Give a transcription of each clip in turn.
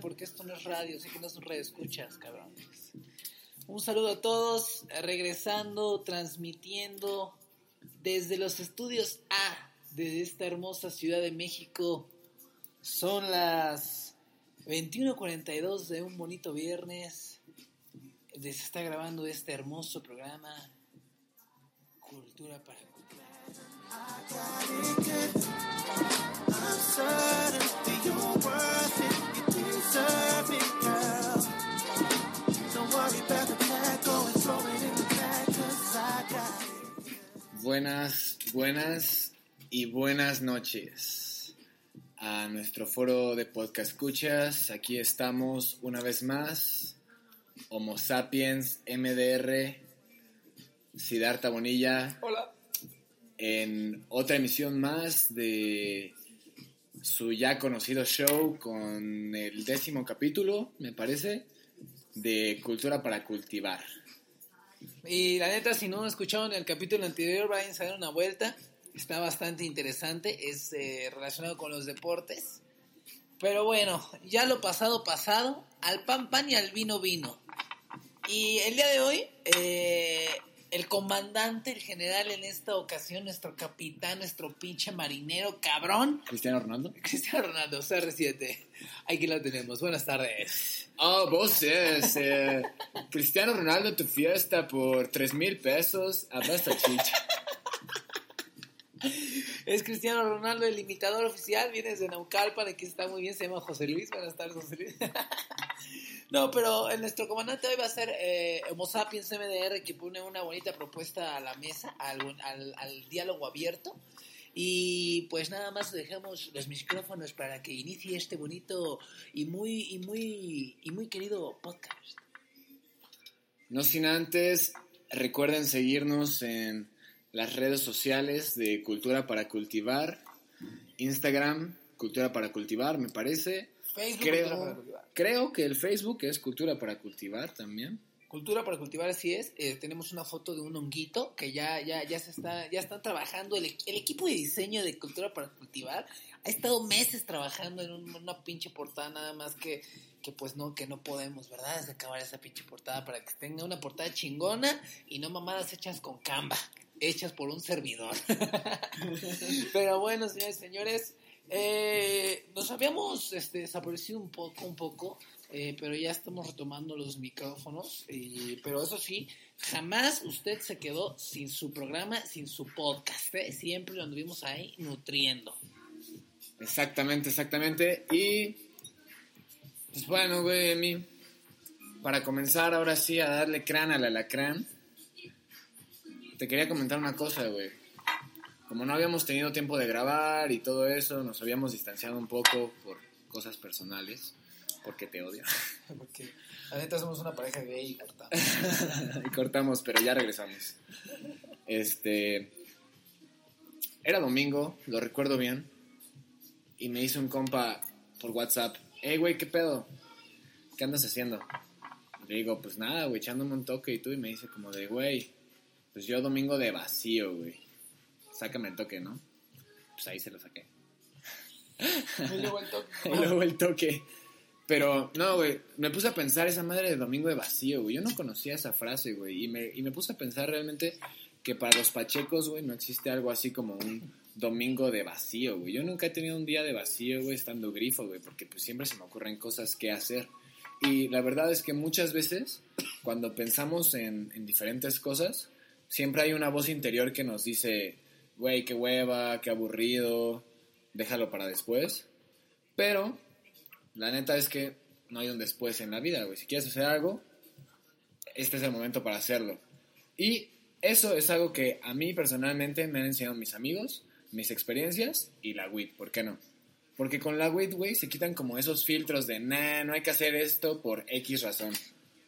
Porque esto no es radio, así que no son radio escuchas, cabrones. Un saludo a todos, regresando, transmitiendo desde los estudios A, desde esta hermosa Ciudad de México. Son las 21.42 de un bonito viernes. Se está grabando este hermoso programa Cultura para I'm Buenas, buenas y buenas noches a nuestro foro de podcast escuchas. Aquí estamos una vez más. Homo sapiens, MDR, Siddhartha Bonilla. Hola. En otra emisión más de su ya conocido show con el décimo capítulo, me parece, de Cultura para Cultivar. Y la neta, si no escucharon el capítulo anterior, vayan a dar una vuelta. Está bastante interesante. Es eh, relacionado con los deportes. Pero bueno, ya lo pasado, pasado. Al pan, pan y al vino, vino. Y el día de hoy, eh, el comandante, el general en esta ocasión, nuestro capitán, nuestro pinche marinero, cabrón. Cristiano Ronaldo. Cristiano Ronaldo, CR7. Aquí lo tenemos. Buenas tardes. Oh, vos es eh, Cristiano Ronaldo tu fiesta por 3 mil pesos. Abraza chicha. Es Cristiano Ronaldo, el imitador oficial. Viene desde Naucalpan, aquí está muy bien. Se llama José Luis. Buenas tardes, José Luis. No, pero nuestro comandante hoy va a ser eh, Homo Sapiens MDR, que pone una bonita propuesta a la mesa, al, al- al diálogo abierto. Y pues nada más dejamos los micrófonos para que inicie este bonito y muy, y muy, y muy querido podcast. No sin antes, recuerden seguirnos en las redes sociales de Cultura para Cultivar. Instagram, Cultura para Cultivar, me parece. Facebook, para Creo, Cultivar. creo que el Facebook es Cultura para Cultivar también. Cultura para cultivar así es. Eh, tenemos una foto de un honguito que ya, ya, ya se está, ya están trabajando. El, el equipo de diseño de cultura para cultivar ha estado meses trabajando en un- una pinche portada nada más que, que pues no, que no podemos, ¿verdad? Es acabar esa pinche portada para que tenga una portada chingona y no mamadas hechas con Canva, hechas por un servidor. Pero bueno, señores, señores, eh, nos habíamos este, desaparecido un poco, un poco, eh, pero ya estamos retomando los micrófonos. y- pero eso sí, jamás usted se quedó sin su programa, sin su podcast. ¿eh? Siempre lo anduvimos ahí nutriendo. Exactamente, exactamente. Y Pues bueno, güey, mí, para comenzar ahora sí a darle crán al alacrán, te quería comentar una cosa, güey. Como no habíamos tenido tiempo de grabar y todo eso, nos habíamos distanciado un poco por cosas personales, porque te odio. Porque la neta somos una pareja gay y cortamos. y cortamos, pero ya regresamos. Este. Era domingo, lo recuerdo bien. Y me hizo un compa por WhatsApp. Hey, güey, ¿qué pedo? ¿Qué andas haciendo? Le digo, pues nada, güey, echándome un toque y tú. Y me dice como de, güey, pues yo domingo de vacío, güey. Sácame el toque, ¿no? Pues ahí se lo saqué. Y luego el toque. Y luego el toque. Pero, no, güey, me puse a pensar esa madre de domingo de vacío, güey. Yo no conocía esa frase, güey. Y me, y me puse a pensar realmente que para los pachecos, güey, no existe algo así como un domingo de vacío, güey. Yo nunca he tenido un día de vacío, güey, estando grifo, güey, porque pues siempre se me ocurren cosas que hacer. Y la verdad es que muchas veces, cuando pensamos en, en diferentes cosas, siempre hay una voz interior que nos dice, güey, qué hueva, qué aburrido, déjalo para después. Pero la neta es que no hay un después en la vida, güey. Si quieres hacer algo, este es el momento para hacerlo. Y eso es algo que a mí personalmente me han enseñado mis amigos, mis experiencias y la WIT, ¿por qué no? Porque con la WIT, güey, se quitan como esos filtros de, nah, no hay que hacer esto por X razón.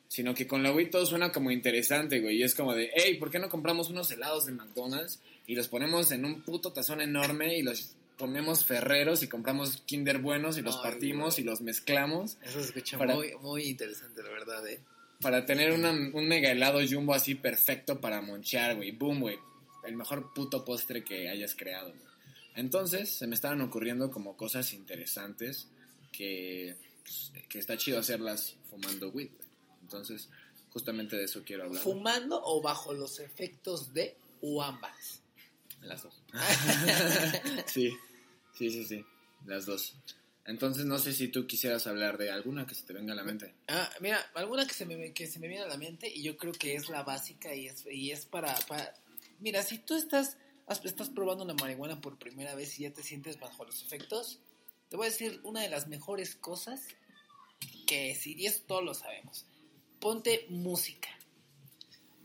Sino que con la WIT todo suena como interesante, güey. Y es como de, hey, ¿por qué no compramos unos helados de McDonald's y los ponemos en un puto tazón enorme y los ponemos ferreros y compramos Kinder buenos y los Ay, partimos güey. y los mezclamos Eso se escucha Para- muy, muy interesante, la verdad, ¿eh? para tener una- un mega helado jumbo así perfecto para monchear, güey. Boom, güey. El mejor puto postre que hayas creado, güey. Entonces, se me estaban ocurriendo como cosas interesantes que, pues, que está chido hacerlas fumando weed, güey. Entonces, justamente de eso quiero hablar. ¿Fumando o bajo los efectos de o ambas? Las dos. sí, sí, sí, sí. Las dos. Entonces, no sé si tú quisieras hablar de alguna que se te venga a la mente. Ah, mira, alguna que se me que se me viene a la mente y yo creo que es la básica y es y es para, para- mira, si tú estás estás probando la marihuana por primera vez y ya te sientes bajo los efectos, te voy a decir una de las mejores cosas que si y eso todos lo sabemos. Ponte música.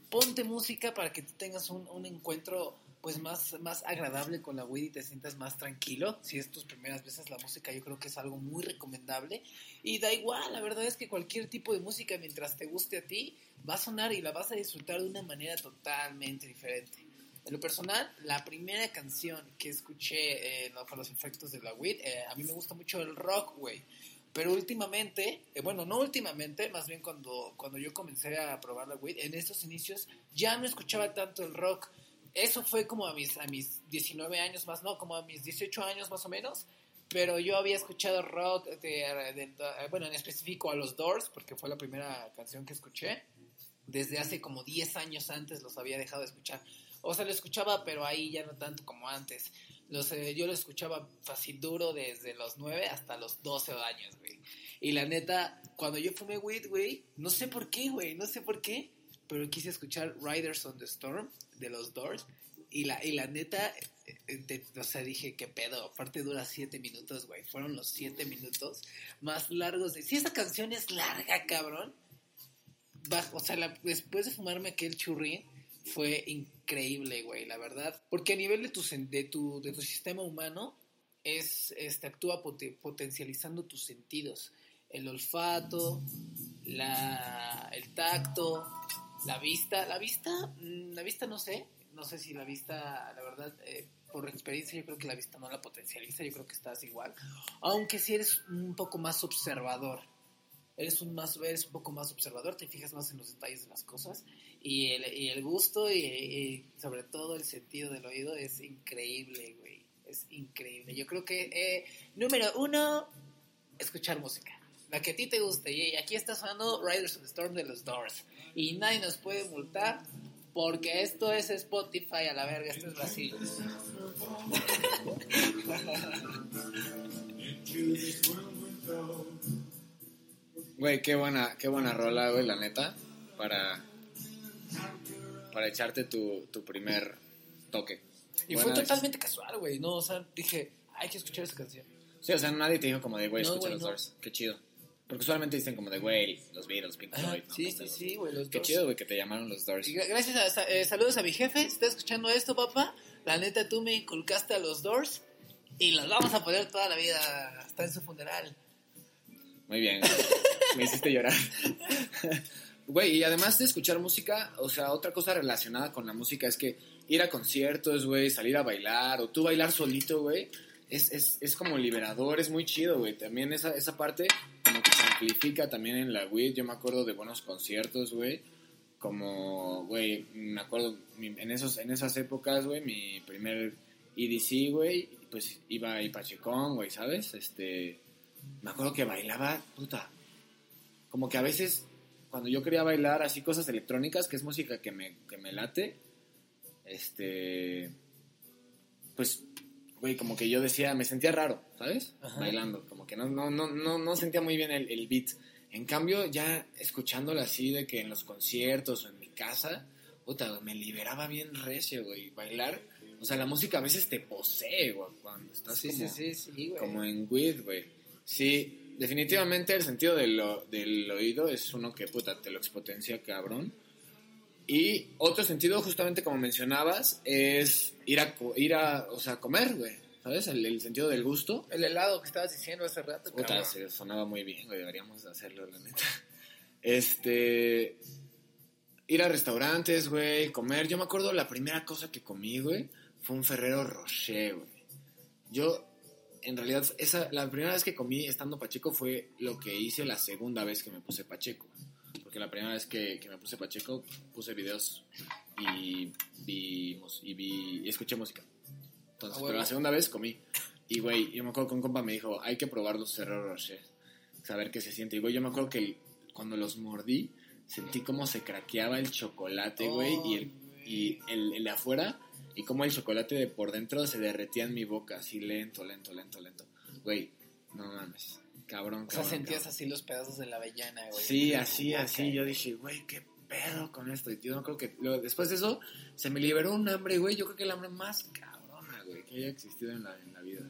Ponte música para que tú tengas un, un encuentro pues más, más agradable con la weed y te sientas más tranquilo. Si es tus primeras veces la música, yo creo que es algo muy recomendable. Y da igual, la verdad es que cualquier tipo de música, mientras te guste a ti, va a sonar y la vas a disfrutar de una manera totalmente diferente. En lo personal, la primera canción que escuché eh, bajo los efectos de la weed, eh, a mí me gusta mucho el rock, güey. Pero últimamente, eh, bueno, no últimamente, más bien cuando, cuando yo comencé a probar la weed, en estos inicios ya no escuchaba tanto el rock. Eso fue como a mis, a mis 19 años más, no, como a mis 18 años más o menos. Pero yo había escuchado rock, de, de- de- bueno, en específico a los Doors, porque fue la primera canción que escuché. Desde hace como 10 años antes los había dejado de escuchar. O sea, lo escuchaba, pero ahí ya no tanto como antes. Los, eh, yo lo escuchaba fácil duro desde los 9 hasta los 12 años, güey. Y la neta, cuando yo fumé weed, güey, no sé por qué, güey, no sé por qué, pero quise escuchar Riders on the Storm de los Doors. Y la, y la neta, eh, o sea, dije, ¿qué pedo? Aparte dura 7 minutos, güey. Fueron los 7 minutos más largos de... Si esa canción es larga, cabrón. o sea, después de fumarme aquel churrín, fue increíble, güey, la verdad. Porque a nivel de tu, de tu, de tu sistema humano, es, este, actúa pote- potencializando tus sentidos. El olfato, la, el tacto, la vista. La vista, mm, la vista no sé. No sé si la vista, la verdad, eh, por experiencia yo creo que la vista no la potencializa. Yo creo que estás igual. Aunque si eres un poco más observador. Eres un, más, eres un poco más observador, te fijas más en los detalles de las cosas. Y el, y el gusto y, y sobre todo el sentido del oído es increíble, güey. Es increíble. Yo creo que, eh, número uno, escuchar música. La que a ti te guste. Y aquí está sonando Riders of the Storm de los Doors. Y nadie nos puede multar porque esto es Spotify a la verga. Esto es Brasil. Güey, qué buena, qué buena rola, güey, la neta, para, para echarte tu, tu primer toque. Y Buena fue totalmente casual, güey. No, o sea, dije, hay que escuchar esa canción. Sí, o sea, nadie te dijo como de, güey, No, escucha los no. Doors. Qué chido. Porque usualmente dicen como de, güey, los Beatles, Pink Floyd. ¿no? sí, sí, sí, güey. Los Qué Doors. chido, güey, que te llamaron los Doors. Y Gracias a, eh, saludos a mi jefe, si está escuchando esto, papá. La neta, tú me inculcaste a los Doors y los vamos a poner toda la vida hasta en su funeral. Muy bien, güey. me hiciste llorar. Güey, y además de escuchar música, o sea, otra cosa relacionada con la música es que ir a conciertos, güey, salir a bailar, o tú bailar solito, güey, es, es, es como liberador, es muy chido, güey. También esa, esa parte como que se amplifica también en la WIT. Yo me acuerdo de buenos conciertos, güey. Como, güey, me acuerdo en, esos, en esas épocas, güey, mi primer EDC, güey, pues iba a Pachecón, güey, ¿sabes? Este, me acuerdo que bailaba, puta, como que a veces cuando yo quería bailar así cosas electrónicas, que es música que me, que me late, este, pues, güey, como que yo decía, me sentía raro, ¿sabes? Ajá. Bailando, como que no, no, no, no, no sentía muy bien el, el beat. En cambio, ya escuchándola así de que en los conciertos o en mi casa, puta, güey, me liberaba bien recio, güey, bailar. O sea, la música a veces te posee, güey, cuando estás Sí, como, sí, sí, sí, güey. como en weed, güey. Sí, definitivamente el sentido del, del oído es uno que, puta, te lo expotencia, cabrón. Y otro sentido, justamente como mencionabas, es ir a, ir a o sea, comer, güey. ¿Sabes? El, el sentido del gusto. El helado que estabas diciendo hace rato, Puta, se sonaba muy bien, güey. Deberíamos de hacerlo, la neta. Este. Ir a restaurantes, güey. Comer. Yo me acuerdo la primera cosa que comí, güey. Fue un Ferrero Rocher, güey. Yo, en realidad, esa, la primera vez que comí estando Pacheco fue lo que hice la segunda vez que me puse Pacheco. Porque la primera vez que, que me puse Pacheco, puse videos y vi, mus- y vi y escuché música. Entonces, Ah, pero huevo. la segunda vez comí. Y, güey, yo me acuerdo que un compa me dijo, hay que probar los Ferrero Rocher. Saber qué se siente. Y, güey, yo me acuerdo que el- cuando los mordí, sentí cómo se craqueaba el chocolate, güey, y, el, y el, el de afuera, y cómo el chocolate de por dentro se derretía en mi boca, así lento, lento, lento, lento. Güey, no mames. Cabrón, O sea, sentías cabrón. así los pedazos de la avellana, güey. Sí, así, así. Yo dije, güey, qué pedo con esto. Y yo no creo que. luego, después de eso, se me liberó un hambre, güey. Yo creo que el hambre más cabrona, güey, que haya existido en la, en la vida.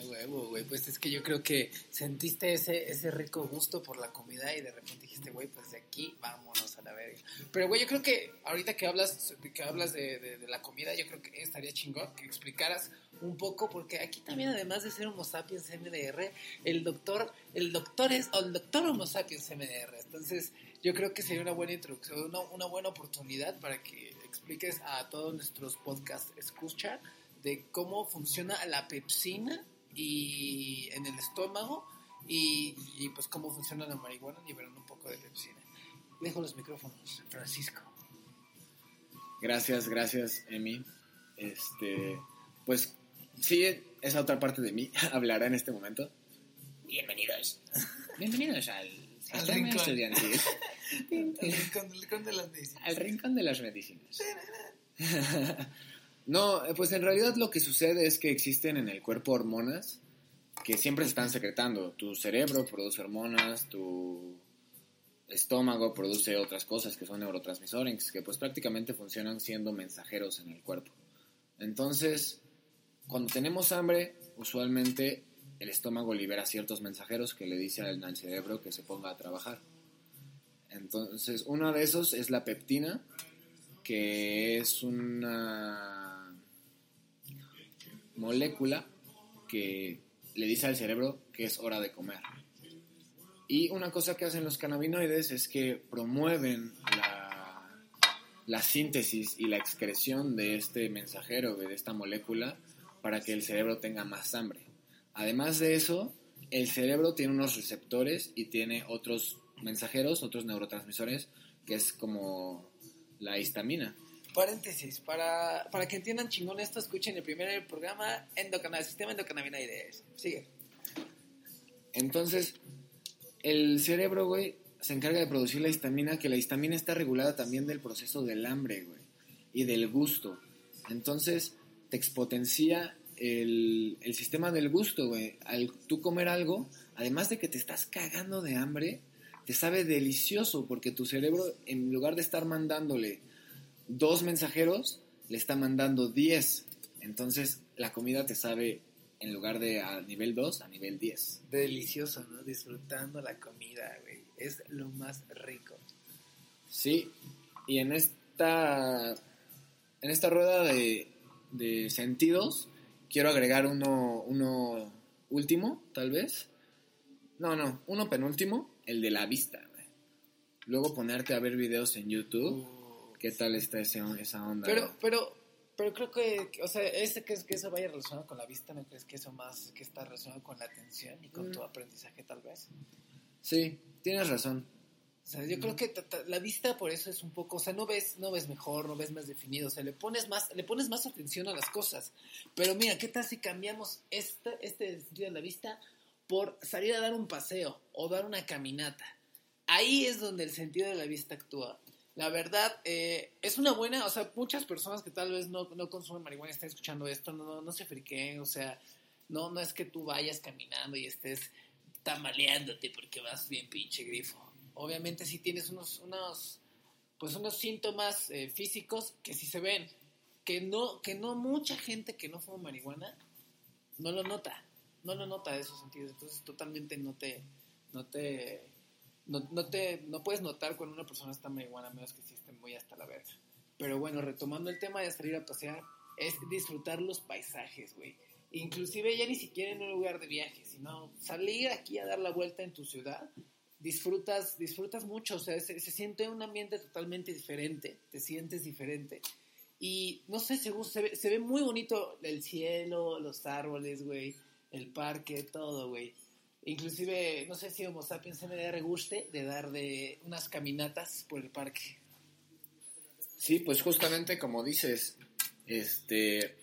A huevo, güey. Pues es que yo creo que sentiste ese, ese rico gusto por la comida y de repente dijiste, güey, pues de aquí vámonos a la verga. Pero, güey, yo creo que ahorita que hablas, que hablas de, de- de la comida, yo creo que estaría chingón que explicaras un poco, porque aquí también, además de ser Homo sapiens MDR, el doctor, el doctor es, o el doctor Homo sapiens MDR. Entonces, yo creo que sería una buena introducción, una, buena oportunidad para que expliques a todos nuestros podcast escucha de cómo funciona la pepsina y en el estómago y, y, pues cómo funciona la marihuana liberando un poco de pepsina. Dejo los micrófonos, Francisco. Gracias, gracias, Emi. Este, pues sí, esa otra parte de mí hablará en este momento. Bienvenidos. Bienvenidos al rincón. estudiantil. El rincón, el rincón de las medicinas. Al rincón de las medicinas. no, eh, pues en realidad lo que sucede es que existen en el cuerpo hormonas que siempre se están secretando. Tu cerebro produce hormonas, tu estómago produce otras cosas que son neurotransmisores, que pues prácticamente funcionan siendo mensajeros en el cuerpo. Entonces, cuando tenemos hambre, usualmente el estómago libera ciertos mensajeros que le dice al, cerebro que se ponga a trabajar. Entonces, uno de esos es la peptina, que es una molécula que le dice al cerebro que es hora de comer. Y una cosa que hacen los cannabinoides es que promueven la síntesis y la excreción de este mensajero, de esta molécula, para que el cerebro tenga más hambre. Además de eso, el cerebro tiene unos receptores y tiene otros mensajeros, otros neurotransmisores, que es como la histamina. Paréntesis, para, para que entiendan chingón esto, escuchen el primer programa endocannabinoides, sistema endocannabinoides. Sigue. Entonces, el cerebro, güey, se encarga de producir la histamina, que la histamina está regulada también del proceso del hambre, güey, y del gusto. Entonces, te expotencia el, el sistema del gusto, güey. Al tú comer algo, además de que te estás cagando de hambre, te sabe delicioso, porque tu cerebro, en lugar de estar mandándole dos mensajeros, le está mandando diez. Entonces, la comida te sabe en lugar de a nivel 2, a nivel 10. Delicioso, ¿no? Disfrutando la comida, güey. Es lo más rico. Sí, y en esta, en esta rueda de, de sentidos, quiero agregar uno, uno último, tal vez. No, no, uno penúltimo, el de la vista, güey. Luego ponerte a ver videos en YouTube. ¿Qué tal está ese, esa onda? Pero, güey? pero, pero creo que, o sea, ese que, que eso vaya relacionado con la vista, ¿no crees que eso más que está relacionado con la atención y con Mm. tu aprendizaje tal vez? Sí, tienes razón. O sea, yo creo que la vista por eso es un poco, o sea, no ves, no ves mejor, no ves más definido, o sea, le pones más, le pones más atención a las cosas. Pero mira, ¿qué tal si cambiamos este, este sentido de la vista por salir a dar un paseo o dar una caminata? Ahí es donde el sentido de la vista actúa. La verdad, eh, es una buena, o sea, muchas personas que tal vez no, no consumen marihuana están escuchando esto, no, no, no se friquen, o sea, no, no es que tú vayas caminando y estés tambaleándote porque vas bien pinche grifo. Obviamente si tienes unos, unos, pues unos síntomas eh, físicos que sí se ven, que no, que no mucha gente que no fuma marihuana no lo nota, no lo nota de esos sentidos, entonces totalmente no te, no te, no te, no puedes notar cuando una persona está marihuana a menos que sí esté muy hasta la verga. Pero bueno, retomando el tema de salir a pasear, es disfrutar los paisajes, güey. Inclusive ya ni siquiera en un lugar de viaje, sino salir aquí a dar la vuelta en tu ciudad, disfrutas, disfrutas mucho, o sea, se, se siente un ambiente totalmente diferente, te sientes diferente. Y no sé, se, se, ve, muy bonito el cielo, los árboles, güey, el parque, todo, güey. Inclusive, no sé si Homo sapiens da reguste de dar de unas caminatas por el parque. Sí, pues justamente como dices, este,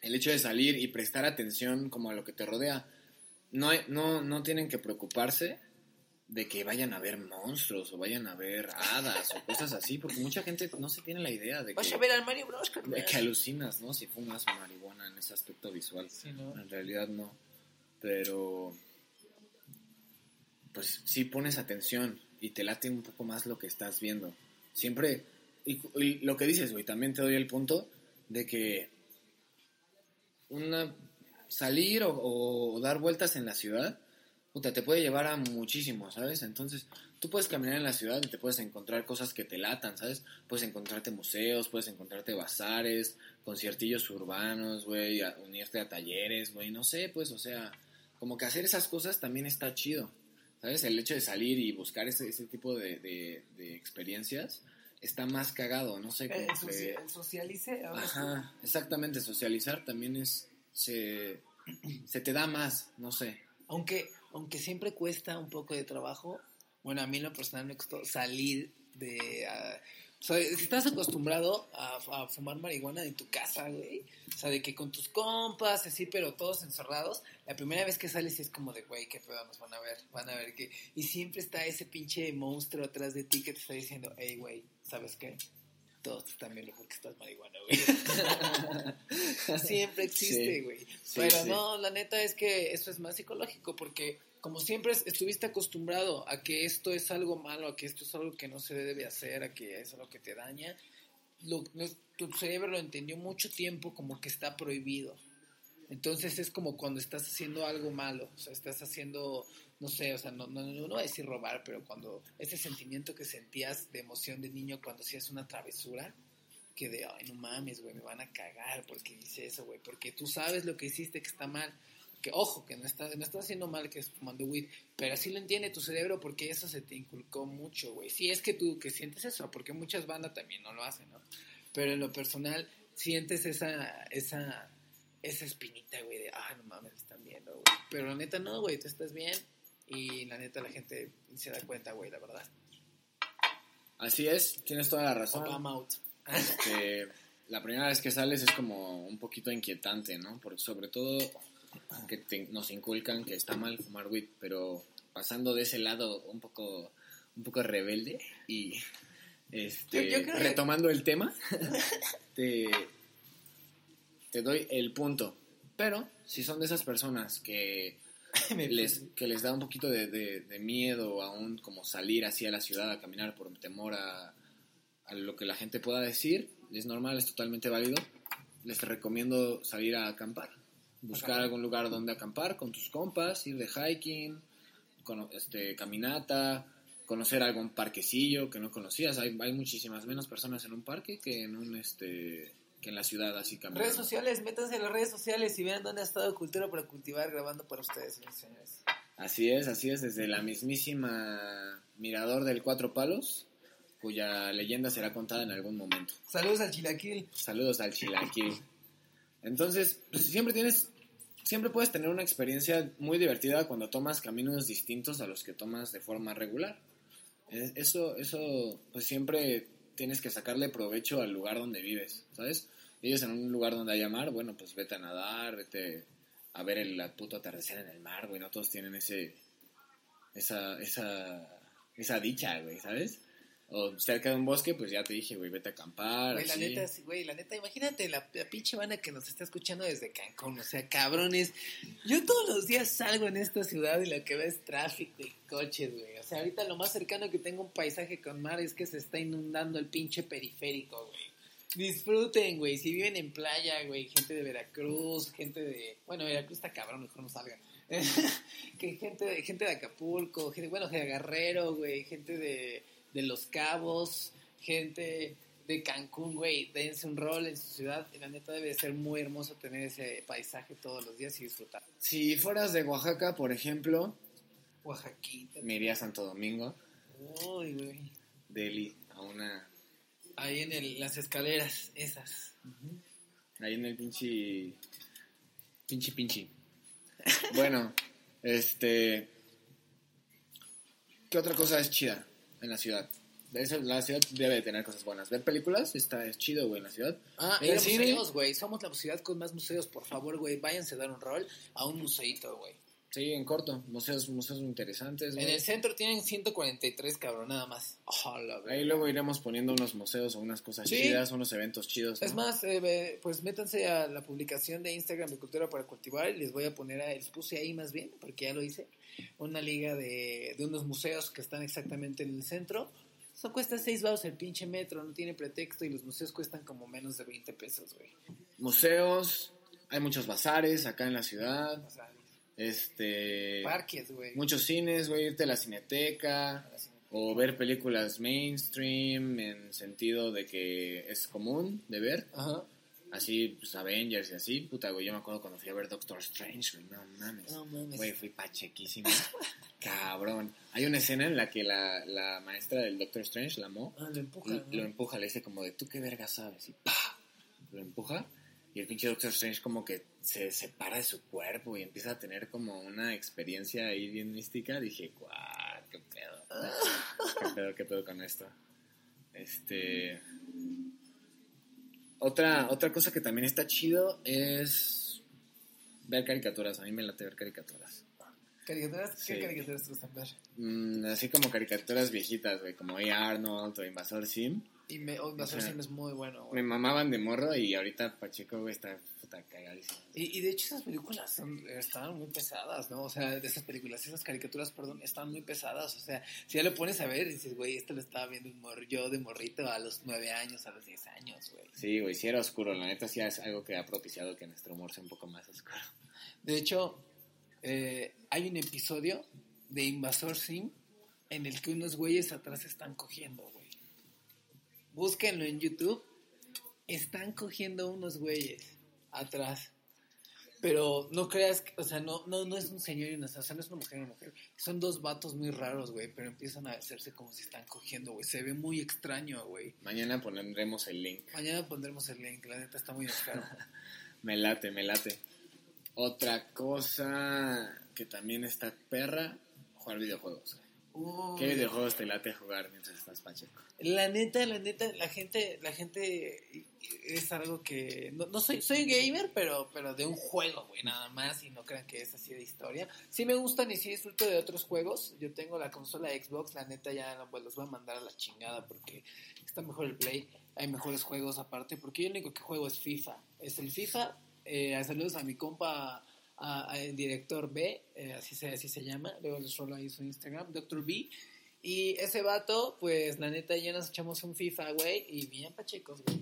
el hecho de salir y prestar atención como a lo que te rodea, no, no, no tienen que preocuparse de que vayan a ver monstruos o vayan a ver hadas o cosas así, porque mucha gente no se tiene la idea de Vas que, a ver al Mario Bros, carnal. de que alucinas, ¿no? Si fumas marihuana en ese aspecto visual. Sí, ¿no? En realidad no, pero pues sí pones atención y te late un poco más lo que estás viendo. Siempre, y, y lo que dices, güey, también te doy el punto de que una salir o, o dar vueltas en la ciudad, puta, te puede llevar a muchísimo, ¿sabes? Entonces, tú puedes caminar en la ciudad y te puedes encontrar cosas que te latan, ¿sabes? Puedes encontrarte museos, puedes encontrarte bazares, conciertillos urbanos, güey, unirte a talleres, güey, no sé, pues, o sea, como que hacer esas cosas también está chido, ¿sabes? El hecho de salir y buscar ese, ese tipo de, de- de experiencias está más cagado, no sé, El, soci- que... el socialice. Ajá, exactamente, socializar también es, se, se te da más, no sé. Aunque, aunque siempre cuesta un poco de trabajo, bueno, a mí lo personal me costó salir de... sea, si estás acostumbrado a, fumar marihuana en tu casa, güey, o sea, de que con tus compas, así, pero todos encerrados, la primera vez que sales es como de, güey, qué pedo nos van a ver, van a ver que... Y siempre está ese pinche monstruo atrás de ti que te está diciendo, hey, güey, ¿sabes qué? Todos están viendo porque estás marihuana, güey. siempre existe, Sí. güey. Sí, Pero sí. no, la neta es que eso es más psicológico porque como siempre es- estuviste acostumbrado a que esto es algo malo, a que esto es algo que no se debe hacer, a que es algo que te daña, lo- lo- tu cerebro lo entendió mucho tiempo como que está prohibido. Entonces es como cuando estás haciendo algo malo, o sea, estás haciendo, no sé, o sea, no, no, no, no decir robar, pero cuando ese sentimiento que sentías de emoción de niño cuando hacías una travesura, que de, ay, no mames, güey, me van a cagar porque hice eso, güey, porque tú sabes lo que hiciste que está mal, que ojo, que no estás, no estás haciendo mal que es fumando weed, pero así lo entiende tu cerebro porque eso se te inculcó mucho, güey. Si es que tú que sientes eso, porque muchas bandas también no lo hacen, ¿no? Pero en lo personal sientes esa, esa, esa espinita, güey, de, ah, no mames, me están viendo, güey. Pero la neta no, güey, tú estás bien y la neta la gente se da cuenta, güey, la verdad. Así es, tienes toda la razón. Obama out. Este, la primera vez que sales es como un poquito inquietante, ¿no? Porque sobre todo que te- nos inculcan que está mal fumar weed, pero pasando de ese lado un poco, un poco rebelde y este, Yo- yo creo que- retomando el tema, te, te doy el punto. Pero si son de esas personas que les, que les da un poquito de, de- de miedo aún como salir así a la ciudad a caminar por temor a, a lo que la gente pueda decir, es normal, es totalmente válido. Les recomiendo salir a acampar. buscar algún lugar donde acampar con tus compas, ir de hiking, cono- este, caminata, conocer algún parquecillo que no conocías. Hay, hay muchísimas menos personas en un parque que en un este que en la ciudad así caminando. Redes sociales, métanse en las redes sociales y vean dónde ha estado Cultura para Cultivar grabando para ustedes, señores. Así es, así es, desde la mismísima Mirador del Cuatro Palos, cuya leyenda será contada en algún momento. Saludos al Chilaquil. Saludos al Chilaquil. Entonces, pues, siempre tienes, siempre puedes tener una experiencia muy divertida cuando tomas caminos distintos a los que tomas de forma regular. Eso, eso, pues siempre tienes que sacarle provecho al lugar donde vives, ¿sabes? Vives en un lugar donde haya mar, bueno, pues vete a nadar, vete a ver el puto atardecer en el mar, güey, no todos tienen ese, esa, esa, esa dicha, güey, ¿sabes? O cerca de un bosque, pues ya te dije, güey, vete a acampar, Güey, la neta, sí, güey, la neta, imagínate la, la pinche banda que nos está escuchando desde Cancún, o sea, cabrones. Yo todos los días salgo en esta ciudad y lo que veo es tráfico y coches, güey. O sea, ahorita lo más cercano que tengo un paisaje con mar es que se está inundando el pinche periférico, güey. Disfruten, güey, si viven en playa, güey, gente de Veracruz, gente de... Bueno, Veracruz está cabrón, mejor no salgan. que gente de, gente de Acapulco, gente, bueno, de Guerrero, güey, gente de, de Los Cabos, gente de Cancún, güey, dense un rol en su ciudad. Y la neta debe de ser muy hermoso tener ese paisaje todos los días y disfrutar. Si fueras de Oaxaca, por ejemplo, Oaxaquita. me iría a Santo Domingo, Uy, güey. Delhi, a una... Ahí en el- las escaleras, esas. Ahí en el pinche... Pinche pinche. Bueno, este... ¿Qué otra cosa es chida en la ciudad? Eso, la ciudad debe de tener cosas buenas. Ver películas está es chido, güey, en la ciudad. Ah, Ir a museos, güey. Somos la ciudad con más museos. Por favor, güey, váyanse a dar un rol a un museito, güey. Sí, en corto. Museos, museos muy interesantes, En el centro tienen 143, cabrón, nada más. Oh, la. Ahí luego iremos poniendo unos museos o unas cosas Sí. chidas, unos eventos chidos. ¿no? Es más, eh, pues métanse a la publicación de Instagram de Cultura para Cultivar y les voy a poner, a, les puse ahí más bien, porque ya lo hice, una liga de, de unos museos que están exactamente en el centro. Eso cuesta 6 baros el pinche metro, no tiene pretexto y los museos cuestan como menos de 20 pesos, güey. Museos, hay muchos bazares acá en la ciudad. Sea, Este. parques, güey. Muchos cines, güey, irte a la cineteca. O ver películas mainstream en sentido de que es común de ver. Ajá. Así, pues Avengers y así. Puta, güey, yo me acuerdo cuando fui a ver Doctor Strange, güey. No mames. No mames. Güey, fui pachequísimo. Cabrón. Hay una escena en la que la, la maestra del Doctor Strange, la Mo, Ah, lo empuja. lo empuja, le dice como de, ¿tú qué verga sabes? Y ¡pa! Lo empuja. Y el pinche Doctor Strange como que se separa de su cuerpo y empieza a tener como una experiencia ahí bien mística. Dije, guau, qué pedo. qué pedo, qué pedo con esto. Este... Otra, otra cosa que también está chido es ver caricaturas. A mí me late ver caricaturas. ¿Caricaturas? ¿Qué Sí. caricaturas te gustan ver? Mm, así como caricaturas viejitas, güey, como A. Arnold o Invasor Sim. Y me, Invasor Ajá. Sim es muy bueno, Me mamaban de morro y ahorita Pacheco, güey, está puta cagadísimo. Y, y de hecho esas películas son, estaban muy pesadas, ¿no? O sea, de esas películas, esas caricaturas, perdón, están muy pesadas. O sea, si ya lo pones a ver, dices, güey, esto lo estaba viendo yo de morrito a los nueve años, a los 10 años, güey. Sí, güey, sí era oscuro. La neta sí es algo que ha propiciado que nuestro humor sea un poco más oscuro. De hecho, eh, hay un episodio de Invasor Sim en el que unos güeyes atrás están cogiendo, güey. Búsquenlo en YouTube. Están cogiendo unos güeyes atrás. Pero no creas, que- o sea, no, no, no es un señor y una, o sea, no es una mujer y una mujer. Son dos vatos muy raros, güey, pero empiezan a hacerse como si están cogiendo, güey. Se ve muy extraño, güey. Mañana pondremos el link. Mañana pondremos el link, la neta está muy caro. Me late, me late. Otra cosa que también está perra, jugar videojuegos. ¿Qué videojuegos te late jugar mientras estás Pacheco? La neta, la neta, la gente, la gente es algo que no, no soy, soy gamer, pero, pero de un juego, güey, nada más, y no crean que es así de historia. Sí me gustan y sí disfruto de otros juegos. Yo tengo la consola Xbox, la neta ya no, pues, los voy a mandar a la chingada porque está mejor el Play, hay mejores juegos aparte, porque yo lo único que juego es FIFA. Es el FIFA, eh, saludos a mi compa, a- a el director B, eh, así, se, así se llama, luego les rolo ahí su Instagram, Doctor B. Y ese vato, pues la neta ya nos echamos un FIFA, güey, y bien pachecos, güey.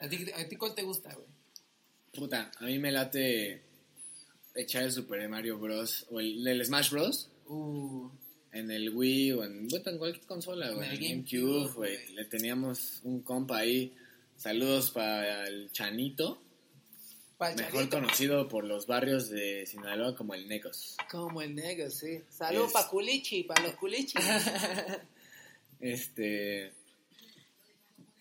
¿A ti, ¿A ti cuál te gusta, güey? puta, a mí me late echar el Super Mario Bros. o el, el Smash Bros. Uh, en el Wii o en, puta, en cualquier consola, güey. En el GameCube, güey. Le teníamos un compa ahí. Saludos para el Chanito, mejor conocido por los barrios de Sinaloa como el Necos. Como el negro, sí. Salud Es- pa' culichi, pa' los culichi. Este.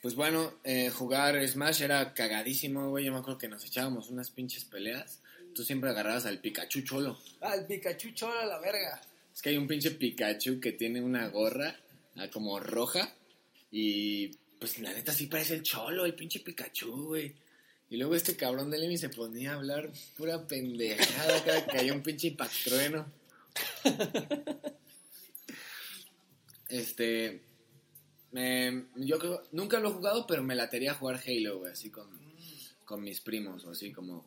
Pues bueno, eh, jugar Smash era cagadísimo, güey. Yo me acuerdo que nos echábamos unas pinches peleas. Tú siempre agarrabas al Pikachu cholo. Al Pikachu cholo a la verga. Es que hay un pinche Pikachu que tiene una gorra ah, como roja. Y pues la neta sí parece el cholo, el pinche Pikachu, güey. Y luego este cabrón de Lemmy se ponía a hablar pura pendejada cada que caía un pinche impactrueno. Este. me- yo creo, nunca lo he jugado, pero me latería jugar Halo, güey, así con, con mis primos, o así como.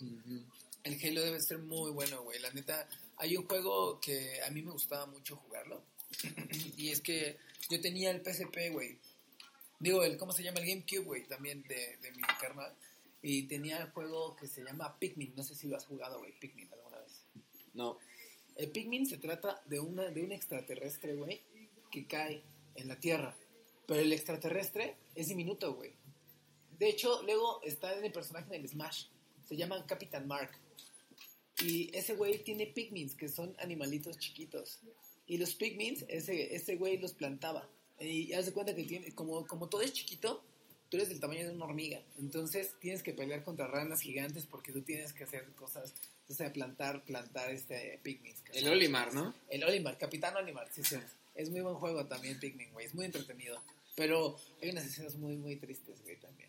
Ujú. El Halo debe ser muy bueno, güey. La neta, hay un juego que a mí me gustaba mucho jugarlo. y es que yo tenía el PSP, güey. Digo, el, ¿cómo se llama? El GameCube, güey, también de, de mi carnal. Y tenía el juego que se llama Pikmin. No sé si lo has jugado, güey, Pikmin alguna vez. No. El Pikmin se trata de, una, de un extraterrestre, güey, que cae en la Tierra. Pero el extraterrestre es diminuto, güey. De hecho, luego está en el personaje del Smash. Se llama Capitán Mark. Y ese güey tiene Pikmins, que son animalitos chiquitos. Y los Pikmins, ese, ese güey los plantaba. Y haz de cuenta que tiene, como, como todo es chiquito, tú eres del tamaño de una hormiga. Entonces tienes que pelear contra ranas gigantes porque tú tienes que hacer cosas, o sea, plantar, plantar este que El Olimar, ¿no? el Olimar, Capitán Olimar, sí, sí. Es muy buen juego también, Pikmin, güey. Es muy entretenido. Pero hay unas escenas muy, muy tristes, güey, también.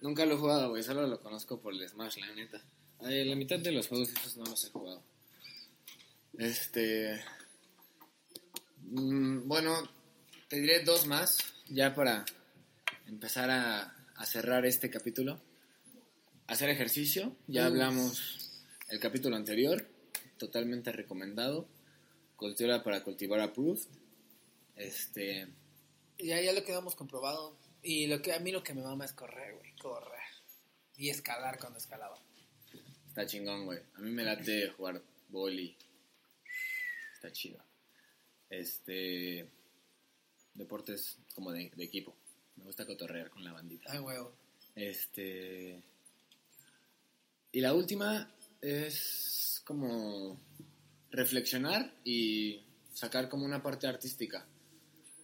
Nunca lo he jugado, güey. Solo lo conozco por el Smash, la neta. Ay, la mitad de los juegos esos no los he jugado. Este. mm, bueno, te diré dos más. Ya para empezar a, a cerrar este capítulo. Hacer ejercicio. Ya hablamos el capítulo anterior. Totalmente recomendado. Cultura para cultivar approved. Este. Ya, ya lo quedamos comprobado. Y lo que a mí lo que me mama es correr, güey. Correr. Y escalar cuando escalaba. Está chingón, güey. A mí me late jugar boli. Está chido. Este. Deportes como de, de equipo. Me gusta cotorrear con la bandita. Ay, huevo. Este. Y la última es como reflexionar y sacar como una parte artística.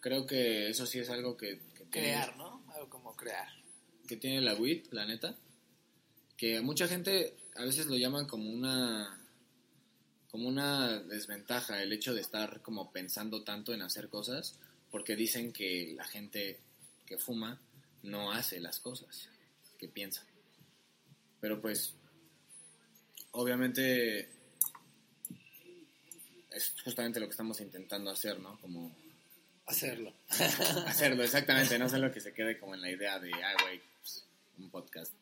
Creo que eso sí es algo que, que tiene- Crear, ¿no? Algo como crear. que tiene la WIT, la neta. Que mucha gente a veces lo llaman como una como una desventaja el hecho de estar como pensando tanto en hacer cosas porque dicen que la gente que fuma no hace las cosas que piensa. Pero pues obviamente es justamente lo que estamos intentando hacer, ¿no? Como Hacerlo. hacerlo, exactamente, no solo que se quede como en la idea de, ay, güey, pues, un podcast.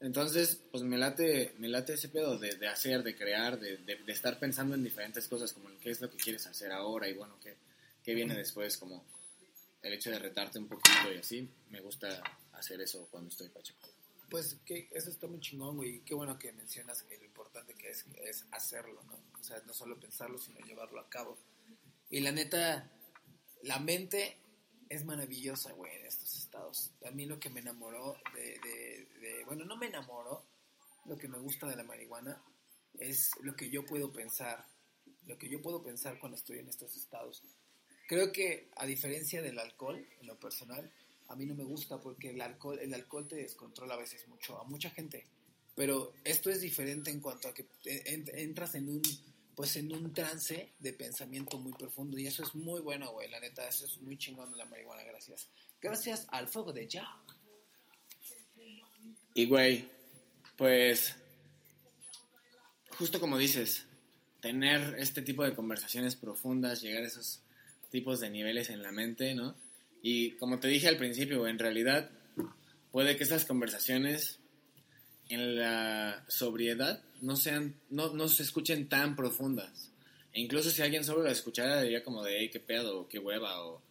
Entonces, pues me late, me late ese pedo de, de hacer, de crear, de, de- de estar pensando en diferentes cosas, como en qué es lo que quieres hacer ahora y bueno, qué, qué viene después, como el hecho de retarte un poquito y así. Me gusta hacer eso cuando estoy pacheco. Pues que eso está muy chingón, güey. Qué bueno que mencionas lo importante que es, es hacerlo, ¿no? O sea, no solo pensarlo, sino llevarlo a cabo. Y la neta, la mente es maravillosa, güey, en estos estados. A mí lo que me enamoró de, de- de- Bueno, no me enamoró. Lo que me gusta de la marihuana es lo que yo puedo pensar. Lo que yo puedo pensar cuando estoy en estos estados. Creo que, a diferencia del alcohol, en lo personal, a mí no me gusta porque el alcohol, el alcohol te descontrola a veces mucho, a mucha gente. Pero esto es diferente en cuanto a que en- entras en un, pues en un trance de pensamiento muy profundo y eso es muy bueno, güey. La neta, eso es muy chingón de la marihuana, gracias. Gracias al fuego de ya. Y güey, pues justo como dices, tener este tipo de conversaciones profundas, llegar a esos tipos de niveles en la mente, ¿no? Y como te dije al principio, en realidad puede que esas conversaciones en la sobriedad no sean, no, no se escuchen tan profundas. E incluso si alguien solo la escuchara diría como de, hey, qué pedo, qué hueva, o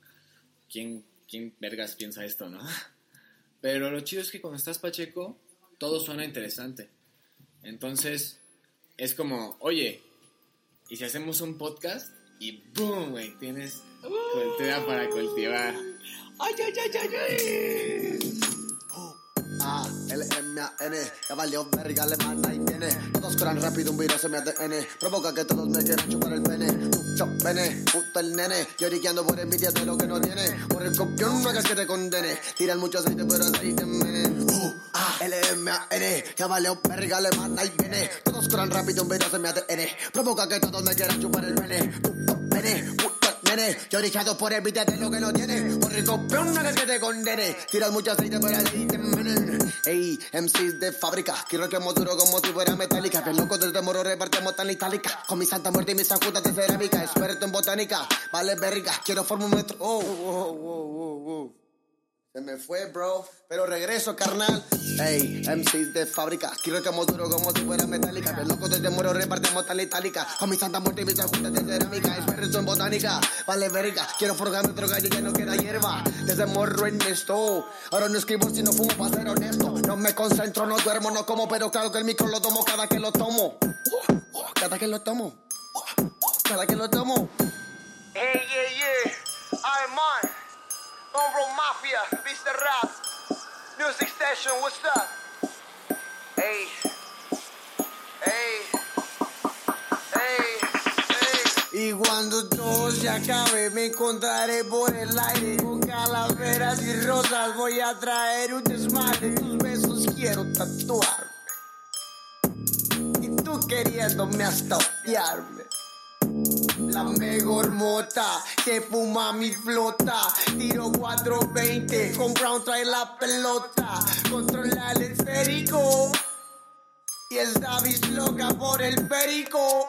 quién, quién vergas piensa esto, ¿no? Pero lo chido es que cuando estás pacheco, todo suena interesante. Entonces, es como, oye, ¿y si hacemos un podcast? Y boom, güey, tienes cultura para cultivar. ¡Ay, ay, ay, ay, ay! A, L, M, A, N, ya valió verga, le manda y viene. Todos corran rápido, un virus en mi ADN. Provoca que todos me quieran chupar el pene. Mucho pene, puto el nene. Lloriqueando por envidia de lo que no tiene. Por el copión no hagas que te condene. Tiran mucho aceite, pero aceite mene. Uh, A, L, M, A, N, ya valió verga, le manda y viene. Todos corran rápido, un virus en mi ADN. Provoca que todos me quieran chupar el pene. Puto pene, puto nene. Lloriqueando por envidia de lo que no tiene. Por el copión no hagas que te condene. Tiran mucho aceite, pero aceite mene. Ey, MCs de fábrica, quiero que duro como si fuera metálica. Bien loco desde moro repartimos tan itálica. Con mi santa muerte y mis ajudas de cerámica. Experto en botánica, vale verga. Quiero formar un metro. Oh, oh, oh. Se me fue, bro. Pero regreso, carnal. Ey, MCs de fábrica. Quiero que duro como si fuera metálica. Bien loco desde moro repartimos tan itálica. Con mi santa muerte y mis de cerámica. Experto en botánica, vale verga. Quiero forjar otro gallo, ya no queda hierba. Desde morro en esto. Ahora no escribo si no fumo para ser honesto. No me concentro, no duermo, no como. Pero claro que el micro lo tomo cada que lo tomo. Cada que lo tomo. Cada que lo tomo. Hey, yeah, yeah. I'm on. Hombro Mafia, Mr. Rap. Music Station, what's up? Hey. Hey. Hey. Hey. Y cuando todo se acabe, me encontraré por el aire con calaveras y rosas. Voy a traer un desmadre, tus besos quiero tatuar. Y tú queriéndome hasta odiarme. La mejor mota que fuma mi flota. Tiro 420, con Brown trae la pelota. Controla el esférico. Y el Davis loca por el perico.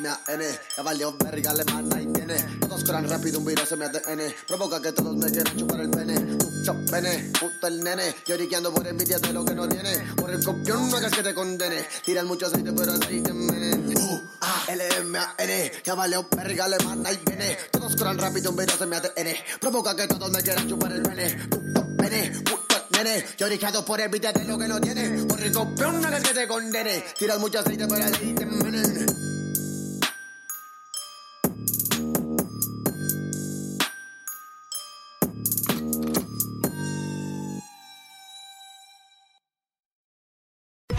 M, A, N, ya valió verga, le manda y viene. Todos corran rápido, un virus mi ADN. Provoca que todos me quieran chupar el pene. Mucho pene, puto el nene. Lloriqueando por envidia de lo que no tiene. Por el copión no hagas que te condene. Tiran mucho aceite, pero aceite mene. Uh, A, L, M, A, N, ya valió verga, le manda y viene. Todos corran rápido, un virus mi ADN. Provoca que todos me quieran chupar el pene. Puto pene, puto nene. Lloriqueando por envidia de lo que no tiene. Por el copión no hagas que te condene. Tiran mucho aceite, pero aceite mene.